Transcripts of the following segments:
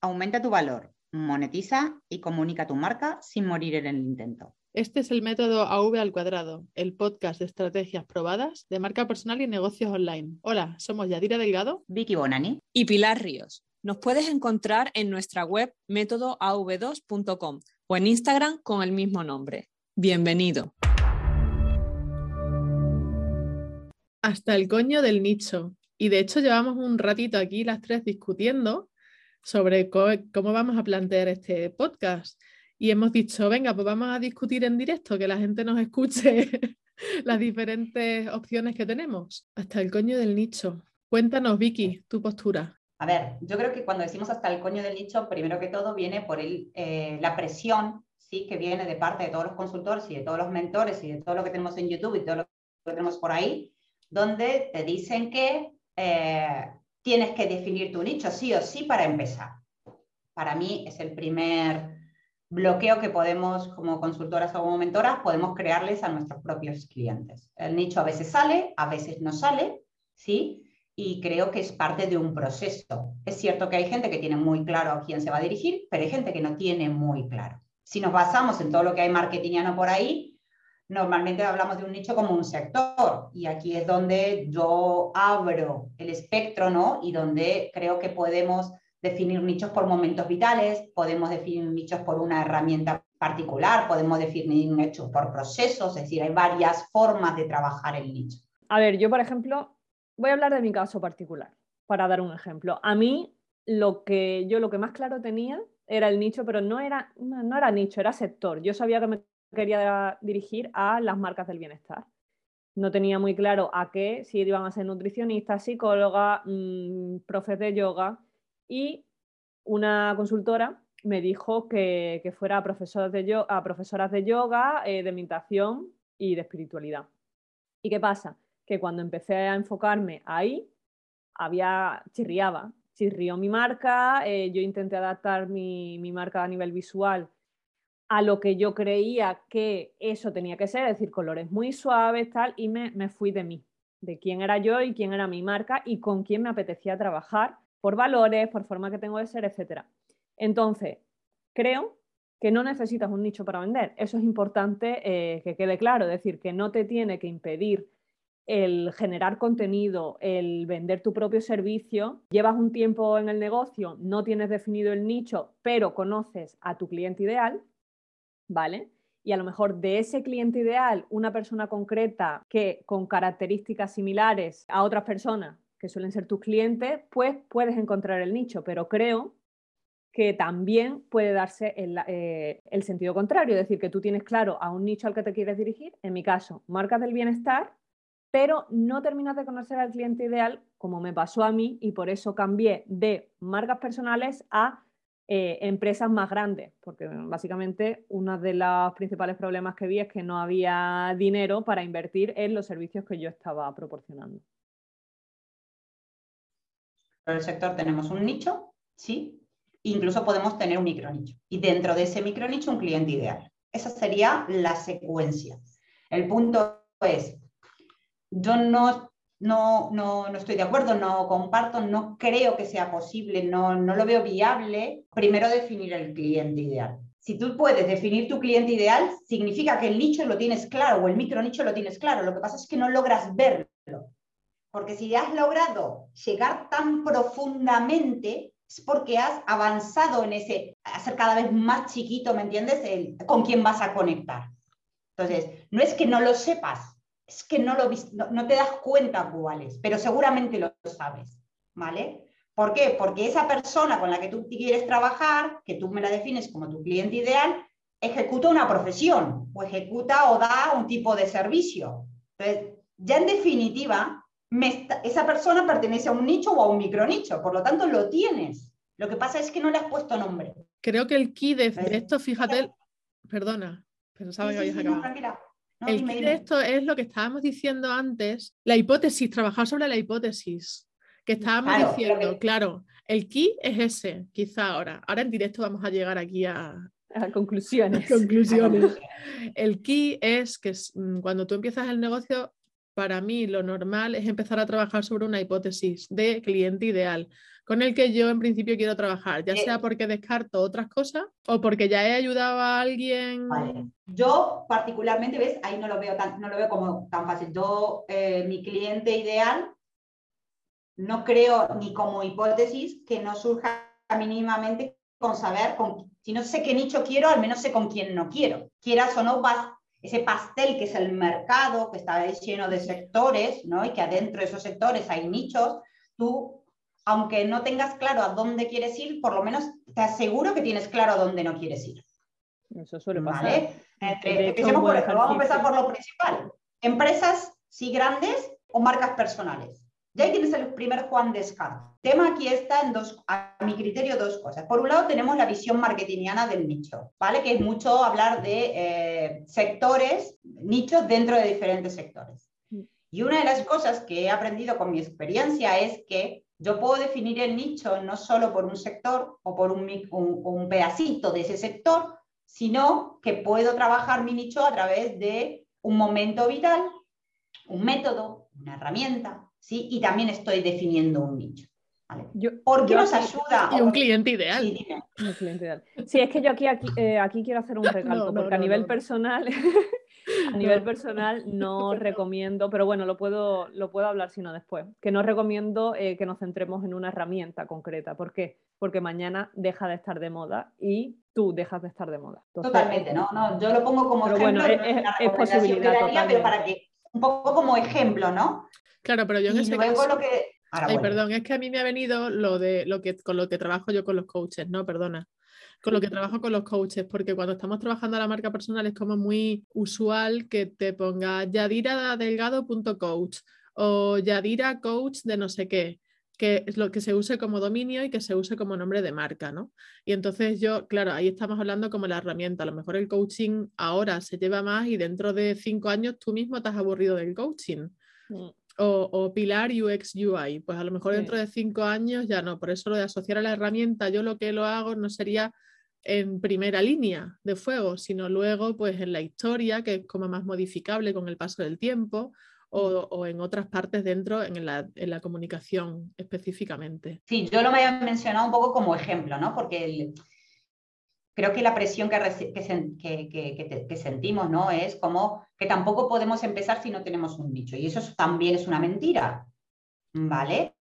aumenta tu valor, monetiza y comunica tu marca sin morir en el intento. Este es el método AV al cuadrado, el podcast de estrategias probadas de marca personal y negocios online. Hola, somos Yadira Delgado, Vicky Bonani y Pilar Ríos. Nos puedes encontrar en nuestra web métodoav2.com o en Instagram con el mismo nombre. Bienvenido. Hasta el coño del nicho. Y de hecho llevamos un ratito aquí las tres discutiendo sobre cómo vamos a plantear este podcast. Y hemos dicho, venga, pues vamos a discutir en directo, que la gente nos escuche las diferentes opciones que tenemos. Hasta el coño del nicho. Cuéntanos, Vicky, tu postura. A ver, yo creo que cuando decimos hasta el coño del nicho, primero que todo viene por el, eh, la presión ¿sí? que viene de parte de todos los consultores y de todos los mentores y de todo lo que tenemos en YouTube y todo lo que tenemos por ahí, donde te dicen que eh, tienes que definir tu nicho sí o sí para empezar. Para mí es el primer bloqueo que podemos, como consultoras o como mentoras, podemos crearles a nuestros propios clientes. El nicho a veces sale, a veces no sale, ¿sí? Y creo que es parte de un proceso. Es cierto que hay gente que tiene muy claro a quién se va a dirigir, pero hay gente que no tiene muy claro. Si nos basamos en todo lo que hay marketingiano por ahí, normalmente hablamos de un nicho como un sector y aquí es donde yo abro el espectro, ¿no? Y donde creo que podemos definir nichos por momentos vitales, podemos definir nichos por una herramienta particular, podemos definir nichos por procesos, es decir, hay varias formas de trabajar el nicho. A ver, yo por ejemplo, voy a hablar de mi caso particular, para dar un ejemplo. A mí lo que yo lo que más claro tenía era el nicho, pero no era, no era nicho, era sector. Yo sabía que me quería dirigir a las marcas del bienestar. No tenía muy claro a qué, si iban a ser nutricionistas, psicólogas, mmm, profes de yoga y una consultora me dijo que, fuera a profesoras de, de yoga, eh, de meditación y de espiritualidad. ¿Y qué pasa? Que cuando empecé a enfocarme ahí, había chirriaba, chirrió mi marca, eh, yo intenté adaptar mi, mi marca a nivel visual a lo que yo creía que eso tenía que ser, es decir, colores muy suaves, tal, y me, me, fui de mí, de quién era yo y quién era mi marca y con quién me apetecía trabajar, por valores, por forma que tengo de ser, etc. Entonces, creo que no necesitas un nicho para vender. Eso es importante eh, que quede claro, es decir, que no te tiene que impedir el generar contenido, el vender tu propio servicio, llevas un tiempo en el negocio, no tienes definido el nicho, pero conoces a tu cliente ideal, ¿vale? Y a lo mejor de ese cliente ideal, una persona concreta que con características similares a otras personas que suelen ser tus clientes, pues puedes encontrar el nicho, pero creo que también puede darse el, eh, el, sentido contrario, es decir, que tú tienes claro a un nicho al que te quieres dirigir, en mi caso, marcas del bienestar, pero no terminas de conocer al cliente ideal, como me pasó a mí, y por eso cambié de marcas personales a eh, empresas más grandes, porque básicamente uno de los principales problemas que vi es que no había dinero para invertir en los servicios que yo estaba proporcionando. En el sector tenemos un nicho, ¿sí? Incluso podemos tener un micronicho. Y dentro de ese micronicho un cliente ideal. Esa sería la secuencia. El punto es, yo no no, no, no, estoy de acuerdo, no comparto, no creo que sea posible, no, no lo veo viable, primero definir el cliente ideal. Si tú puedes definir tu cliente ideal, significa que el nicho lo tienes claro o el micro nicho lo tienes claro. Lo que pasa es que no logras verlo. Porque si has logrado llegar tan profundamente, es porque has avanzado en ese, hacer cada vez más chiquito, ¿me entiendes? Con quién vas a conectar. Entonces, no es que no lo sepas, es que no, lo, no, te das cuenta cuál es, pero seguramente lo sabes, ¿vale? ¿Por qué? Porque esa persona con la que tú quieres trabajar, que tú me la defines como tu cliente ideal, ejecuta una profesión o ejecuta o da un tipo de servicio. Entonces, ya en definitiva, esa persona pertenece a un nicho o a un micronicho, por lo tanto lo tienes. Lo que pasa es que no le has puesto nombre. Creo que el key de, esto, fíjate, perdona, pensaba que habías acabado el key de esto es lo que estábamos diciendo antes, la hipótesis, trabajar sobre la hipótesis que estábamos diciendo. Claro, el key es ese, quizá ahora. Ahora en directo vamos a llegar aquí a, conclusiones. conclusiones. El key es que mm, cuando tú empiezas el negocio, para mí lo normal es empezar a trabajar sobre una hipótesis de cliente ideal con el que yo en principio quiero trabajar, ya sea porque descarto otras cosas o porque ya he ayudado a alguien. Yo particularmente, ¿ves? Ahí no lo veo, tan, no lo veo como tan fácil. Yo, eh, mi cliente ideal, no creo ni como hipótesis que no surja mínimamente con saber, con, si no sé qué nicho quiero, al menos sé con quién no quiero. Quieras o no, vas, ese pastel que es el mercado, que está lleno de sectores, ¿no? y que adentro de esos sectores hay nichos, tú aunque no tengas claro a dónde quieres ir, por lo menos te aseguro que tienes claro a dónde no quieres ir. Eso suele pasar. vamos a empezar por lo principal. Empresas, sí grandes o marcas personales. Ya ahí tienes el primer Juan Descartes. El tema aquí está en dos, a mi criterio, dos cosas. Por un lado tenemos la visión marketingiana del nicho, ¿vale? Que es mucho hablar de eh, sectores, nichos dentro de diferentes sectores. Mm. Y una de las cosas que he aprendido con mi experiencia es que yo puedo definir el nicho no solo por un sector o por un, un, pedacito de ese sector, sino que puedo trabajar mi nicho a través de un momento vital, un método, una herramienta, ¿sí? Y también estoy definiendo un nicho. ¿vale? ¿Por qué nos ayuda? Y un cliente ideal. un cliente ideal. Sí, es que yo aquí, aquí, eh, aquí quiero hacer un recalco, porque a nivel personal a nivel personal no recomiendo, pero bueno, lo puedo, lo puedo hablar sino después, que no recomiendo eh, que nos centremos en una herramienta concreta. ¿Por qué? Porque mañana deja de estar de moda y tú dejas de estar de moda. totalmente, ¿no? no Yo lo pongo como pero ejemplo. Bueno, es, es posibilidad pero para que, un poco como ejemplo, ¿no? Claro, pero yo en ese caso... Lo que... Ay, perdón, es que a mí me ha venido lo de lo que con lo que trabajo yo con los coaches, ¿no? Perdona con lo que trabajo con los coaches, porque cuando estamos trabajando a la marca personal es como muy usual que te ponga yadiradelgado.coach o Yadira Coach de no sé qué, que es lo que se use como dominio y que se use como nombre de marca, ¿no? Y entonces yo, claro, ahí estamos hablando como la herramienta. A lo mejor el coaching ahora se lleva más y dentro de cinco años tú mismo te has aburrido del coaching. Mm. O, o, Pilar UX UI, pues a lo mejor dentro de cinco años ya no. Por eso lo de asociar a la herramienta, yo lo que lo hago no sería en primera línea de fuego, sino luego pues en la historia, que es como más modificable con el paso del tiempo, o, en otras partes dentro, en la, en la, comunicación específicamente. Sí, yo lo me he mencionado un poco como ejemplo, ¿no? Porque creo que la presión que, que, que, sentimos, ¿no? Es como que tampoco podemos empezar si no tenemos un nicho. Y eso también es una mentira, ¿vale?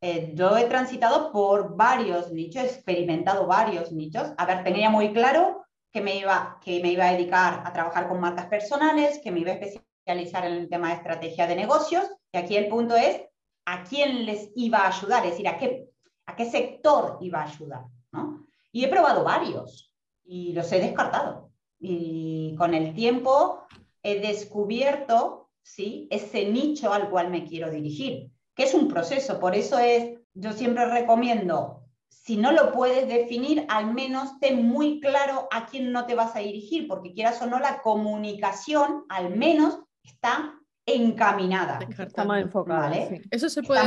Eh, yo he transitado por varios nichos, he experimentado varios nichos. A ver, tenía muy claro que me, iba, que me iba a dedicar a trabajar con marcas personales, que me iba a especializar en el tema de estrategia de negocios. Y aquí el punto es a quién les iba a ayudar, es decir, a qué, a qué sector iba a ayudar. ¿no? Y he probado varios y los he descartado. Y con el tiempo he descubierto ¿sí? ese nicho al cual me quiero dirigir que es un proceso. Por eso es, yo siempre recomiendo, si no lo puedes definir, al menos ten muy claro a quién no te vas a dirigir, porque quieras o no, la comunicación al menos está encaminada. Está más enfocada. Eso se puede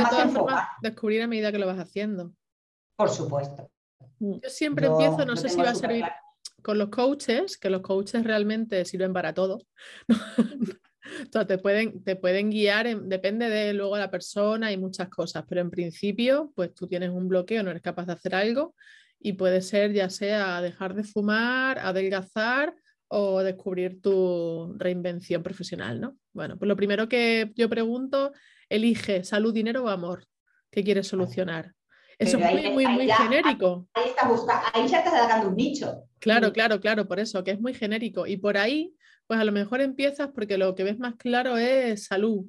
descubrir a medida que lo vas haciendo. Por supuesto. Mm. Yo siempre empiezo, no sé si va a servir con los coaches, que los coaches realmente sirven para todo. te pueden, te pueden guiar, depende de luego la persona y muchas cosas, pero en principio, pues tú tienes un bloqueo, no eres capaz de hacer algo y puede ser ya sea dejar de fumar, adelgazar o descubrir tu reinvención profesional, ¿no? Bueno, pues lo primero que yo pregunto, elige salud, dinero o amor. ¿Qué quieres solucionar? Eso es muy, muy, muy genérico. Ahí, está ahí ya estás un nicho. Claro, claro, claro, por eso, que es muy genérico. Y por ahí pues a lo mejor empiezas porque lo que ves más claro es salud.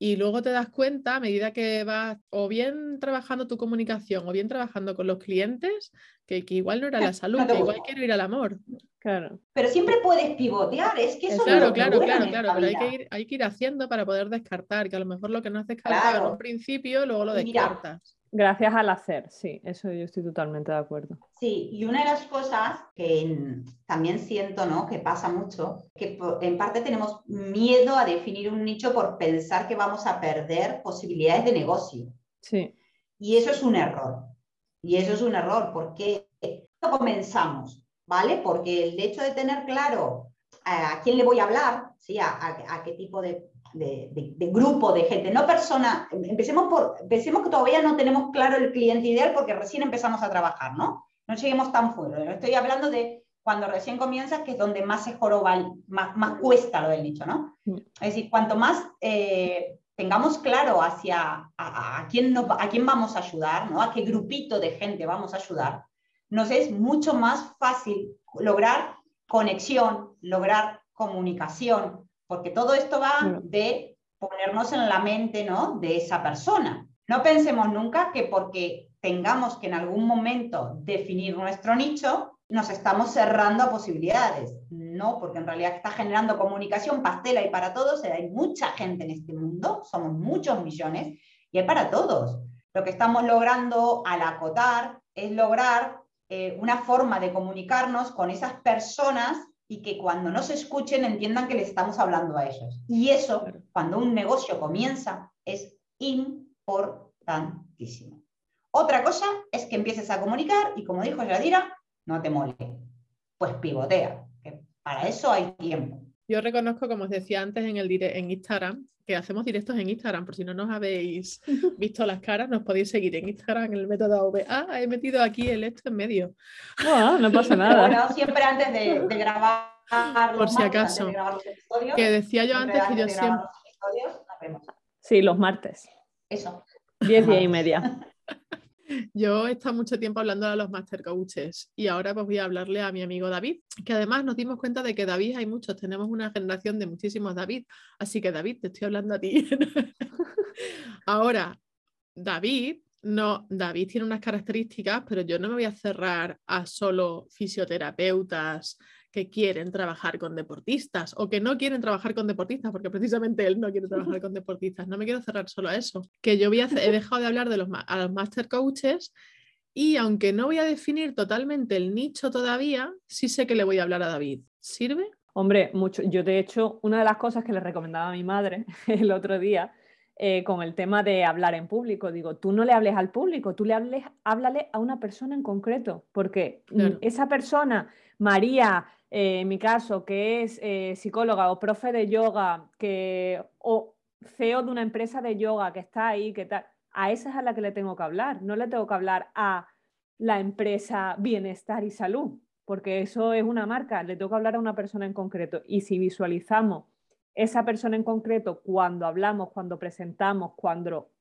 Y luego te das cuenta a medida que vas o bien trabajando tu comunicación o bien trabajando con los clientes, que, igual no era la salud, que igual quiero ir al amor. Claro. Pero siempre puedes pivotear, es que eso Claro, claro, claro, claro, pero hay que, ir, hay que ir haciendo para poder descartar, que a lo mejor lo que no has descartado en un principio, luego lo descartas. Gracias al hacer, sí, eso yo estoy totalmente de acuerdo. Sí, y una de las cosas que también siento, ¿no? Que pasa mucho, que en parte tenemos miedo a definir un nicho por pensar que vamos a perder posibilidades de negocio. Sí. Y eso es un error. Y eso es un error porque comenzamos, ¿vale? Porque el hecho de tener claro a quién le voy a hablar, ¿sí? a, qué tipo de de, grupo de gente, no persona. Empecemos, por, empecemos que todavía no tenemos claro el cliente ideal porque recién empezamos a trabajar, ¿no? No lleguemos tan fuera. Estoy hablando de cuando recién comienzas, que es donde más se joroba, más, más cuesta lo del nicho, ¿no? Mm. Es decir, cuanto más eh, tengamos claro hacia a, quién a quién vamos a ayudar, ¿no? A qué grupito de gente vamos a ayudar, nos es mucho más fácil lograr conexión, lograr comunicación, porque todo esto va de ponernos en la mente ¿no? de esa persona. No pensemos nunca que porque tengamos que en algún momento definir nuestro nicho, nos estamos cerrando a posibilidades. No, porque en realidad está generando comunicación, pastela y para todos. Hay mucha gente en este mundo, somos muchos millones y hay para todos. Lo que estamos logrando al acotar es lograr eh, una forma de comunicarnos con esas personas y que cuando nos escuchen entiendan que les estamos hablando a ellos. Y eso, cuando un negocio comienza, es importantísimo. Otra cosa es que empieces a comunicar y como dijo Yadira, no te mole, pues pivotea, que para eso hay tiempo. Yo reconozco, como os decía antes en, el en Instagram, que hacemos directos en Instagram, por si no nos habéis visto las caras, nos podéis seguir en Instagram en el método AV. Ah, he metido aquí el esto en medio. No, no pasa nada. Bueno, siempre antes de, grabar. Por si acaso. que decía yo antes que yo siempre. Sí, los martes. Eso. Diez, diez y media. Yo he estado mucho tiempo hablando a los master coaches y ahora pues voy a hablarle a mi amigo David, que además nos dimos cuenta de que David hay muchos, tenemos una generación de muchísimos David, así que David, te estoy hablando a ti. ahora, David, no, David tiene unas características, pero yo no me voy a cerrar a solo fisioterapeutas, que quieren trabajar con deportistas o que no quieren trabajar con deportistas, porque precisamente él no quiere trabajar con deportistas. No me quiero cerrar solo a eso. Que yo voy a he dejado de hablar de los, a los master coaches y aunque no voy a definir totalmente el nicho todavía, sí sé que le voy a hablar a David. ¿Sirve? Hombre, mucho. Yo de hecho, una de las cosas que le recomendaba a mi madre el otro día eh, con el tema de hablar en público. Digo, tú no le hables al público, tú le hables, háblale a una persona en concreto, porque esa persona, María, eh, en mi caso, que es eh, psicóloga o profe de yoga, que, o CEO de una empresa de yoga que está ahí, que tal, a esa es a la que le tengo que hablar. No le tengo que hablar a la empresa Bienestar y Salud, porque eso es una marca, le tengo que hablar a una persona en concreto. Y si visualizamos esa persona en concreto cuando hablamos, cuando presentamos, cuando,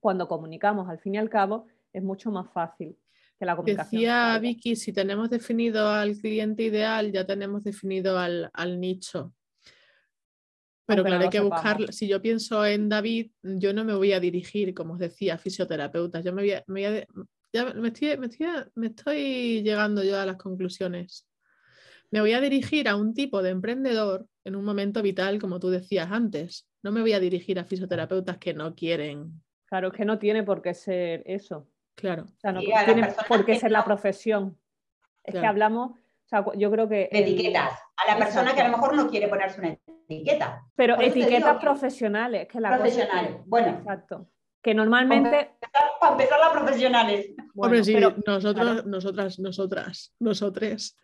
cuando comunicamos, al fin y al cabo, es mucho más fácil la Decía Vicky, si tenemos definido al cliente ideal, ya tenemos definido al, nicho. Pero claro, hay que buscar, si yo pienso en David, yo no me voy a dirigir, como os decía, a fisioterapeutas. Yo me, voy me, ya me, estoy, me, estoy, llegando yo a las conclusiones. Me voy a dirigir a un tipo de emprendedor en un momento vital, como tú decías antes. No me voy a dirigir a fisioterapeutas que no quieren. Claro, es que no tiene por qué ser eso. Claro. O sea, no tiene por qué ser la profesión. Es que hablamos, o sea, yo creo que... etiquetas. A la persona que a lo mejor no quiere ponerse una etiqueta. Pero etiquetas profesionales. Que la profesionales, bueno. Exacto. Que normalmente... Para empezar, las profesionales. Hombre, sí, nosotros, nosotras, nosotras, nosotres.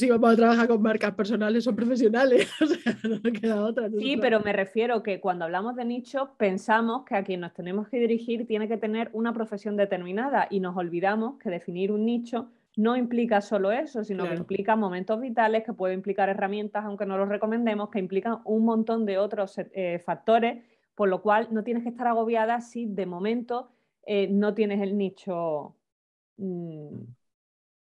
Si vamos a trabajar con marcas personales o profesionales, o sea, no queda otra. Sí, pero me refiero que cuando hablamos de nicho, pensamos que a quien nos tenemos que dirigir tiene que tener una profesión determinada y nos olvidamos que definir un nicho no implica solo eso, sino que implica momentos vitales, que puede implicar herramientas, aunque no los recomendemos, que implican un montón de otros eh, factores, por lo cual no tienes que estar agobiada si de momento eh, no tienes el nicho mm,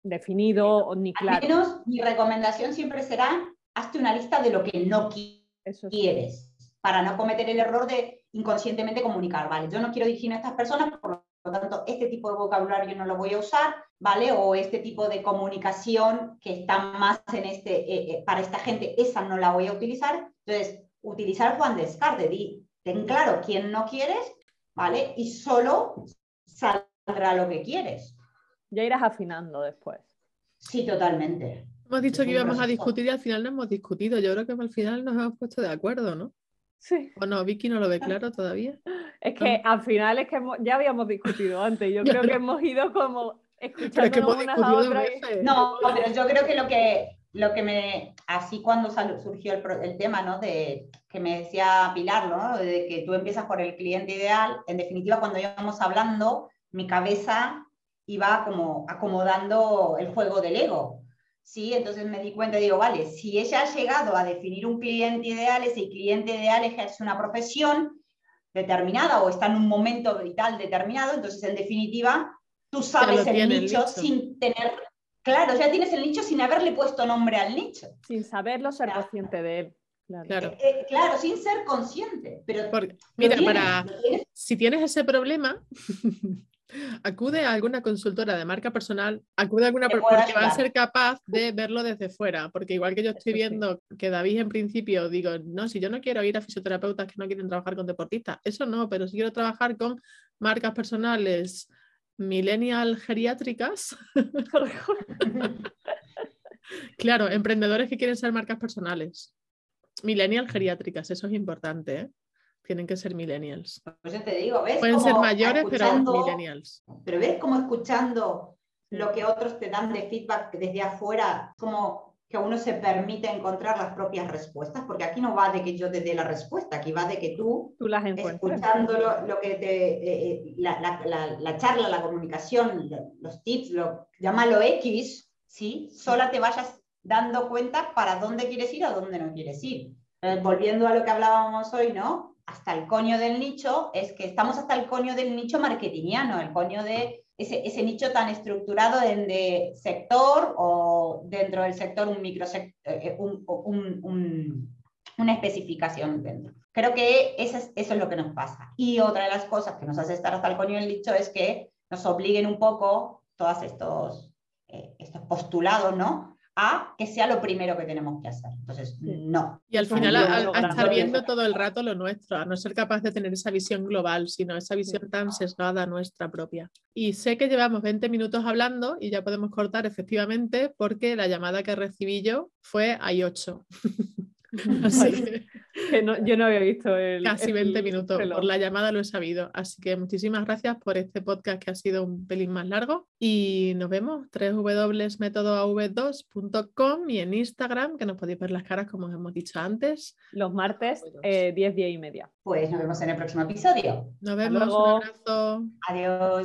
definido ni claro. Al menos mi recomendación siempre será, hazte una lista de lo que no quieres, para no cometer el error de inconscientemente comunicar, ¿vale? Yo no quiero dirigirme a estas personas, por lo tanto, este tipo de vocabulario no lo voy a usar, ¿vale? O este tipo de comunicación que está más en este, eh, eh, para esta gente, esa no la voy a utilizar. Entonces, utilizar Juan Descarte, di, ten claro quién no quieres, ¿vale? Y solo saldrá lo que quieres ya irás afinando después. Sí, totalmente. Hemos dicho que íbamos a discutir y al final no hemos discutido. Yo creo que al final nos hemos puesto de acuerdo, ¿no? Sí. Bueno, Vicky no lo ve claro todavía. Es que al final es que ya habíamos discutido antes. Yo creo que hemos ido como escuchando unas a otras. No, pero yo creo que lo que lo que me, así cuando surgió el, tema, ¿no? De que me decía Pilar, ¿no? De que tú empiezas por el cliente ideal, en definitiva, cuando íbamos hablando, mi cabeza iba como acomodando el juego del ego. ¿sí? Entonces me di cuenta y digo, vale, si ella ha llegado a definir un cliente ideal, ese cliente ideal ejerce una profesión determinada o está en un momento vital determinado, entonces en definitiva tú sabes el nicho, sin tener, claro, ya tienes el nicho sin haberle puesto nombre al nicho. Sin saberlo, ser consciente de él. Claro. Eh, eh, claro. sin ser consciente. Pero mira, para, si tienes ese problema, Acude a alguna consultora de marca personal, acude a alguna porque va a ser capaz de verlo desde fuera, porque igual que yo estoy viendo que David en principio digo, no, si yo no quiero ir a fisioterapeutas que no quieren trabajar con deportistas, eso no, pero si quiero trabajar con marcas personales millennial geriátricas. claro, emprendedores que quieren ser marcas personales. Millennial geriátricas, eso es importante. ¿eh? Tienen que ser millennials. Pues te digo, ¿ves? Pueden ser mayores, pero millennials. Pero ves como escuchando lo que otros te dan de feedback desde afuera, como que uno se permite encontrar las propias respuestas, porque aquí no va de que yo te dé la respuesta, aquí va de que tú, tú las escuchando lo, que te, eh, eh, la, la, la, charla, la comunicación, los tips, lo, llámalo X, ¿sí? Sola te vayas dando cuenta para dónde quieres ir o dónde no quieres ir. Eh, volviendo a lo que hablábamos hoy, ¿no? Hasta el coño del nicho es que estamos hasta el coño del nicho marketingiano, el coño de ese, ese nicho tan estructurado en de sector o dentro del sector un micro eh, una especificación dentro. Creo que eso es, eso es lo que nos pasa. Y otra de las cosas que nos hace estar hasta el coño del nicho es que nos obliguen un poco todos estos, eh, estos postulados, ¿no? A que sea lo primero que tenemos que hacer. Entonces, no. Y al final, a, estar viendo todo el rato lo nuestro, a no ser capaz de tener esa visión global, sino esa visión tan sesgada nuestra propia. Y sé que llevamos 20 minutos hablando y ya podemos cortar efectivamente porque la llamada que recibí yo fue a 8. yo no había visto el. Casi 20 minutos. Por la llamada lo he sabido. Así que muchísimas gracias por este podcast que ha sido un pelín más largo. Y nos vemos. www.metodoav2.com y en Instagram, que nos podéis ver las caras como hemos dicho antes. Los martes, 10, eh, 10 y media. Pues nos vemos en el próximo episodio. Nos vemos. Un abrazo. Adiós.